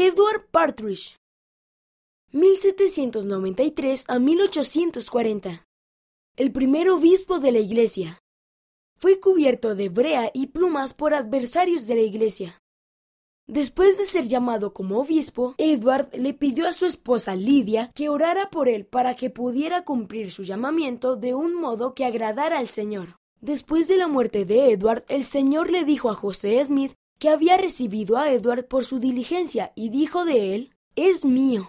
Edward Partridge 1793 a 1840 El primer obispo de la Iglesia fue cubierto de brea y plumas por adversarios de la Iglesia. Después de ser llamado como obispo, Edward le pidió a su esposa Lidia que orara por él para que pudiera cumplir su llamamiento de un modo que agradara al Señor. Después de la muerte de Edward, el Señor le dijo a José Smith que había recibido a Edward por su diligencia y dijo de él, es mío.